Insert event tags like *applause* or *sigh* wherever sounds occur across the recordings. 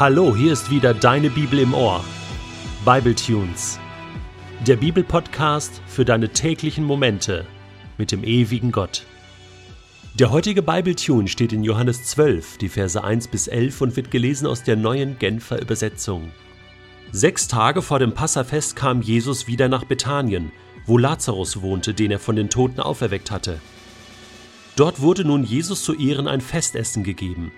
Hallo, hier ist wieder deine Bibel im Ohr. Bible Tunes. Der Bibelpodcast für deine täglichen Momente mit dem ewigen Gott. Der heutige Bible Tune steht in Johannes 12, die Verse 1 bis 11 und wird gelesen aus der neuen Genfer Übersetzung. Sechs Tage vor dem Passafest kam Jesus wieder nach Bethanien, wo Lazarus wohnte, den er von den Toten auferweckt hatte. Dort wurde nun Jesus zu Ehren ein Festessen gegeben.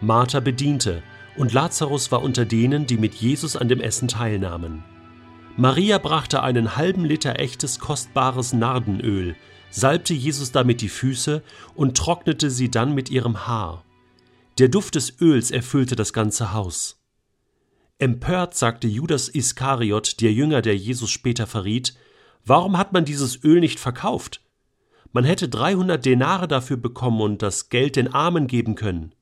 Martha bediente, und Lazarus war unter denen, die mit Jesus an dem Essen teilnahmen. Maria brachte einen halben Liter echtes kostbares Nardenöl, salbte Jesus damit die Füße und trocknete sie dann mit ihrem Haar. Der Duft des Öls erfüllte das ganze Haus. Empört sagte Judas Iskariot, der Jünger, der Jesus später verriet, Warum hat man dieses Öl nicht verkauft? Man hätte 300 Denare dafür bekommen und das Geld den Armen geben können.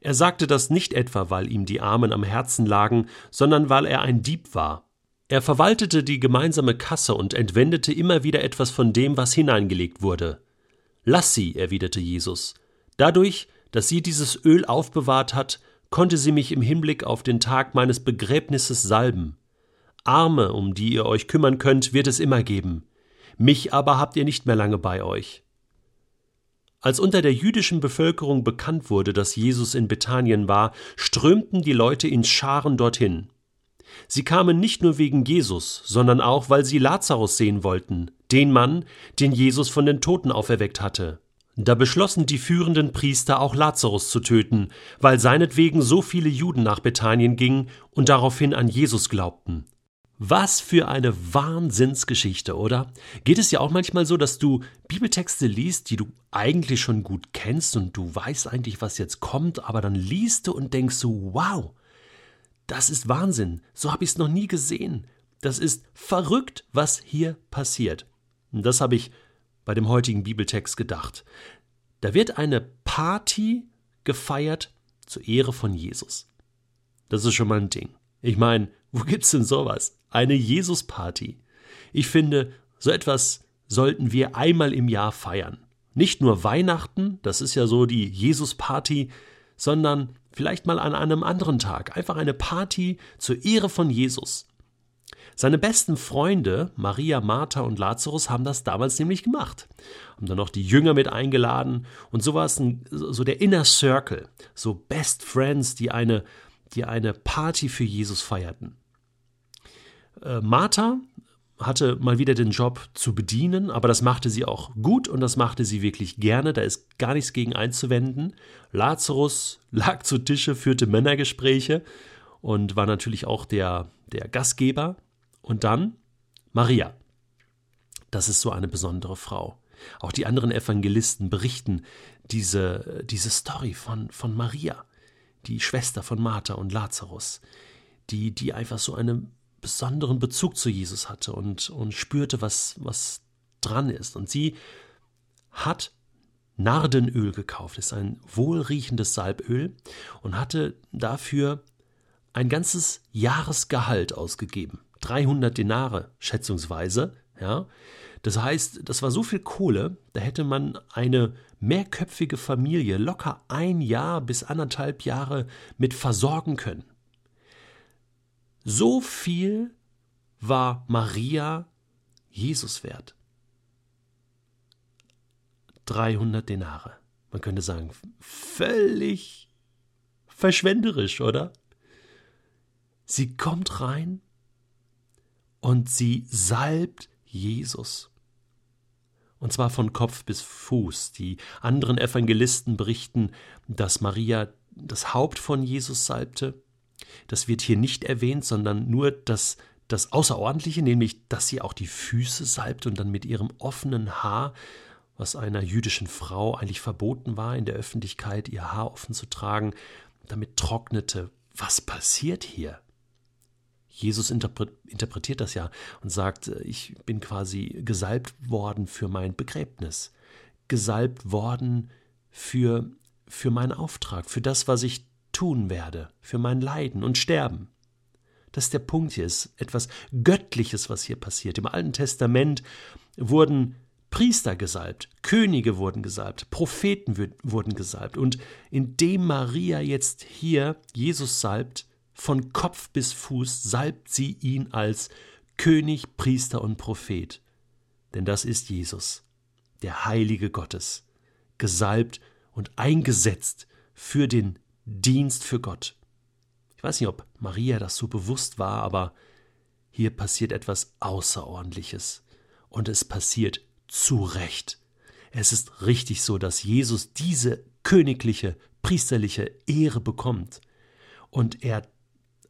Er sagte das nicht etwa, weil ihm die Armen am Herzen lagen, sondern weil er ein Dieb war. Er verwaltete die gemeinsame Kasse und entwendete immer wieder etwas von dem, was hineingelegt wurde. Lass sie, erwiderte Jesus. Dadurch, dass sie dieses Öl aufbewahrt hat, konnte sie mich im Hinblick auf den Tag meines Begräbnisses salben. Arme, um die ihr euch kümmern könnt, wird es immer geben. Mich aber habt ihr nicht mehr lange bei euch. Als unter der jüdischen Bevölkerung bekannt wurde, dass Jesus in Bethanien war, strömten die Leute in Scharen dorthin. Sie kamen nicht nur wegen Jesus, sondern auch, weil sie Lazarus sehen wollten, den Mann, den Jesus von den Toten auferweckt hatte. Da beschlossen die führenden Priester auch Lazarus zu töten, weil seinetwegen so viele Juden nach Bethanien gingen und daraufhin an Jesus glaubten. Was für eine Wahnsinnsgeschichte, oder? Geht es ja auch manchmal so, dass du Bibeltexte liest, die du eigentlich schon gut kennst und du weißt eigentlich, was jetzt kommt, aber dann liest du und denkst so, wow, das ist Wahnsinn, so habe ich es noch nie gesehen. Das ist verrückt, was hier passiert. Und das habe ich bei dem heutigen Bibeltext gedacht. Da wird eine Party gefeiert zur Ehre von Jesus. Das ist schon mal ein Ding. Ich meine, wo gibt's denn sowas? Eine Jesus-Party. Ich finde, so etwas sollten wir einmal im Jahr feiern. Nicht nur Weihnachten, das ist ja so die Jesus-Party, sondern vielleicht mal an einem anderen Tag. Einfach eine Party zur Ehre von Jesus. Seine besten Freunde, Maria, Martha und Lazarus, haben das damals nämlich gemacht. Haben dann noch die Jünger mit eingeladen und so war es ein, so der Inner Circle, so Best Friends, die eine, die eine Party für Jesus feierten. Äh, Martha hatte mal wieder den Job zu bedienen, aber das machte sie auch gut und das machte sie wirklich gerne, da ist gar nichts gegen einzuwenden. Lazarus lag zu Tische, führte Männergespräche und war natürlich auch der, der Gastgeber. Und dann Maria. Das ist so eine besondere Frau. Auch die anderen Evangelisten berichten diese, diese Story von, von Maria, die Schwester von Martha und Lazarus, die, die einfach so einen besonderen Bezug zu Jesus hatte und, und spürte, was, was dran ist. Und sie hat Nardenöl gekauft, ist ein wohlriechendes Salböl und hatte dafür ein ganzes Jahresgehalt ausgegeben. 300 Denare schätzungsweise, ja. Das heißt, das war so viel Kohle, da hätte man eine mehrköpfige Familie locker ein Jahr bis anderthalb Jahre mit versorgen können. So viel war Maria Jesus wert. 300 Denare. Man könnte sagen, völlig verschwenderisch, oder? Sie kommt rein und sie salbt Jesus. Und zwar von Kopf bis Fuß. Die anderen Evangelisten berichten, dass Maria das Haupt von Jesus salbte das wird hier nicht erwähnt, sondern nur das, das Außerordentliche, nämlich, dass sie auch die Füße salbt und dann mit ihrem offenen Haar, was einer jüdischen Frau eigentlich verboten war, in der Öffentlichkeit ihr Haar offen zu tragen, damit trocknete. Was passiert hier? Jesus interpretiert das ja und sagt, ich bin quasi gesalbt worden für mein Begräbnis, gesalbt worden für, für meinen Auftrag, für das, was ich tun werde für mein Leiden und Sterben. Das ist der Punkt hier, ist etwas Göttliches, was hier passiert. Im Alten Testament wurden Priester gesalbt, Könige wurden gesalbt, Propheten wurden gesalbt. Und indem Maria jetzt hier Jesus salbt, von Kopf bis Fuß salbt sie ihn als König, Priester und Prophet. Denn das ist Jesus, der Heilige Gottes, gesalbt und eingesetzt für den Dienst für Gott. Ich weiß nicht, ob Maria das so bewusst war, aber hier passiert etwas Außerordentliches. Und es passiert zu Recht. Es ist richtig so, dass Jesus diese königliche, priesterliche Ehre bekommt und er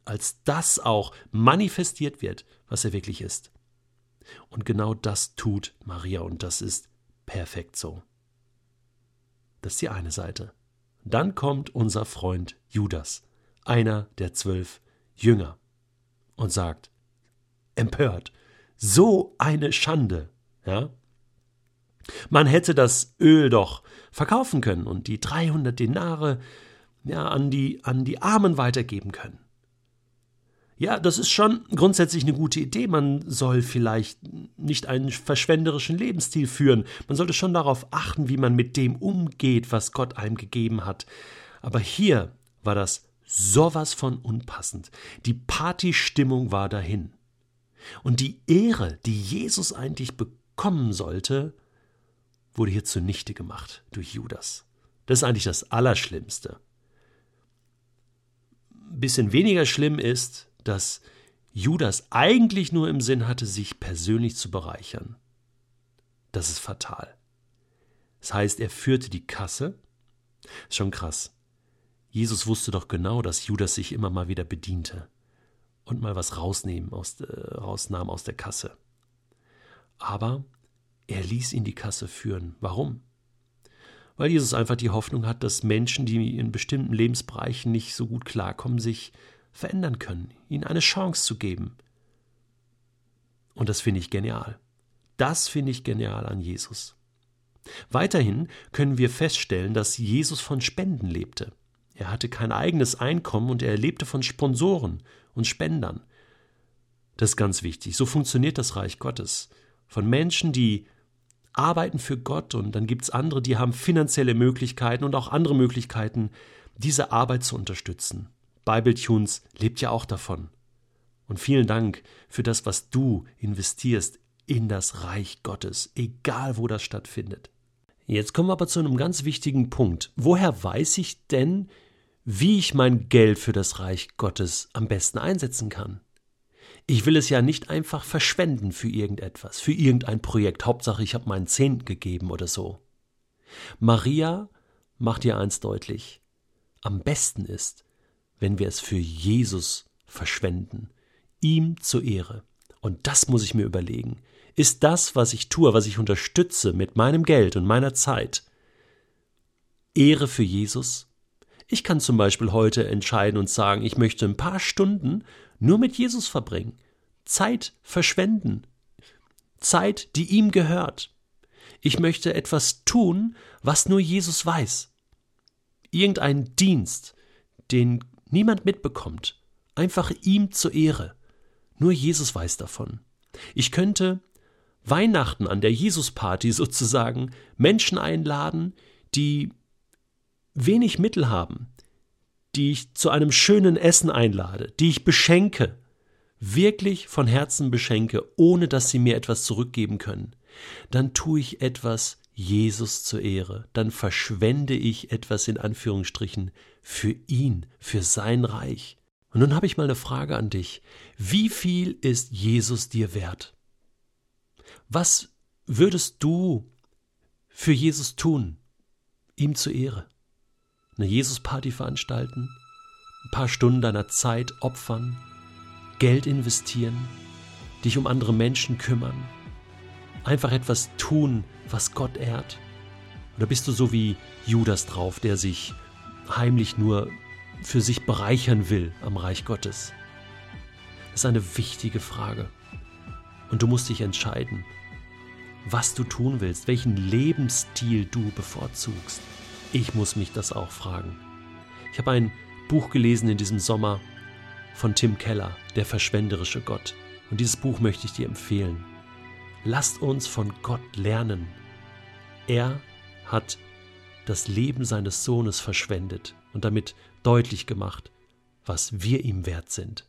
als das auch manifestiert wird, was er wirklich ist. Und genau das tut Maria und das ist perfekt so. Das ist die eine Seite. Dann kommt unser Freund Judas, einer der zwölf Jünger, und sagt, empört, so eine Schande, ja? Man hätte das Öl doch verkaufen können und die 300 Denare ja, an, die, an die Armen weitergeben können. Ja, das ist schon grundsätzlich eine gute Idee. Man soll vielleicht nicht einen verschwenderischen Lebensstil führen. Man sollte schon darauf achten, wie man mit dem umgeht, was Gott einem gegeben hat. Aber hier war das sowas von unpassend. Die Partystimmung war dahin. Und die Ehre, die Jesus eigentlich bekommen sollte, wurde hier zunichte gemacht durch Judas. Das ist eigentlich das Allerschlimmste. Ein bisschen weniger schlimm ist, dass Judas eigentlich nur im Sinn hatte, sich persönlich zu bereichern. Das ist fatal. Das heißt, er führte die Kasse. Ist schon krass. Jesus wusste doch genau, dass Judas sich immer mal wieder bediente und mal was rausnehmen aus, äh, rausnahm aus der Kasse. Aber er ließ ihn die Kasse führen. Warum? Weil Jesus einfach die Hoffnung hat, dass Menschen, die in bestimmten Lebensbereichen nicht so gut klarkommen, sich verändern können, ihnen eine Chance zu geben. Und das finde ich genial. Das finde ich genial an Jesus. Weiterhin können wir feststellen, dass Jesus von Spenden lebte. Er hatte kein eigenes Einkommen und er lebte von Sponsoren und Spendern. Das ist ganz wichtig. So funktioniert das Reich Gottes. Von Menschen, die arbeiten für Gott und dann gibt es andere, die haben finanzielle Möglichkeiten und auch andere Möglichkeiten, diese Arbeit zu unterstützen. Bibletunes lebt ja auch davon. Und vielen Dank für das, was du investierst in das Reich Gottes, egal wo das stattfindet. Jetzt kommen wir aber zu einem ganz wichtigen Punkt. Woher weiß ich denn, wie ich mein Geld für das Reich Gottes am besten einsetzen kann? Ich will es ja nicht einfach verschwenden für irgendetwas, für irgendein Projekt. Hauptsache, ich habe meinen Zehnten gegeben oder so. Maria macht dir eins deutlich. Am besten ist, wenn wir es für Jesus verschwenden, ihm zur Ehre. Und das muss ich mir überlegen. Ist das, was ich tue, was ich unterstütze mit meinem Geld und meiner Zeit, Ehre für Jesus? Ich kann zum Beispiel heute entscheiden und sagen, ich möchte ein paar Stunden nur mit Jesus verbringen, Zeit verschwenden, Zeit, die ihm gehört. Ich möchte etwas tun, was nur Jesus weiß. Irgendein Dienst, den niemand mitbekommt, einfach ihm zur Ehre. Nur Jesus weiß davon. Ich könnte Weihnachten an der Jesus-Party *laughs* sozusagen Menschen einladen, die wenig Mittel haben, die ich zu einem schönen Essen einlade, die ich beschenke, wirklich von Herzen beschenke, ohne dass sie mir etwas zurückgeben können, dann tue ich etwas Jesus zur Ehre, dann verschwende ich etwas in Anführungsstrichen für ihn, für sein Reich. Und nun habe ich mal eine Frage an dich. Wie viel ist Jesus dir wert? Was würdest du für Jesus tun, ihm zur Ehre? Eine Jesus-Party veranstalten, ein paar Stunden deiner Zeit opfern, Geld investieren, dich um andere Menschen kümmern, einfach etwas tun, was Gott ehrt? Oder bist du so wie Judas drauf, der sich heimlich nur für sich bereichern will am Reich Gottes? Das ist eine wichtige Frage. Und du musst dich entscheiden, was du tun willst, welchen Lebensstil du bevorzugst. Ich muss mich das auch fragen. Ich habe ein Buch gelesen in diesem Sommer von Tim Keller, Der verschwenderische Gott. Und dieses Buch möchte ich dir empfehlen. Lasst uns von Gott lernen. Er hat das Leben seines Sohnes verschwendet und damit deutlich gemacht, was wir ihm wert sind.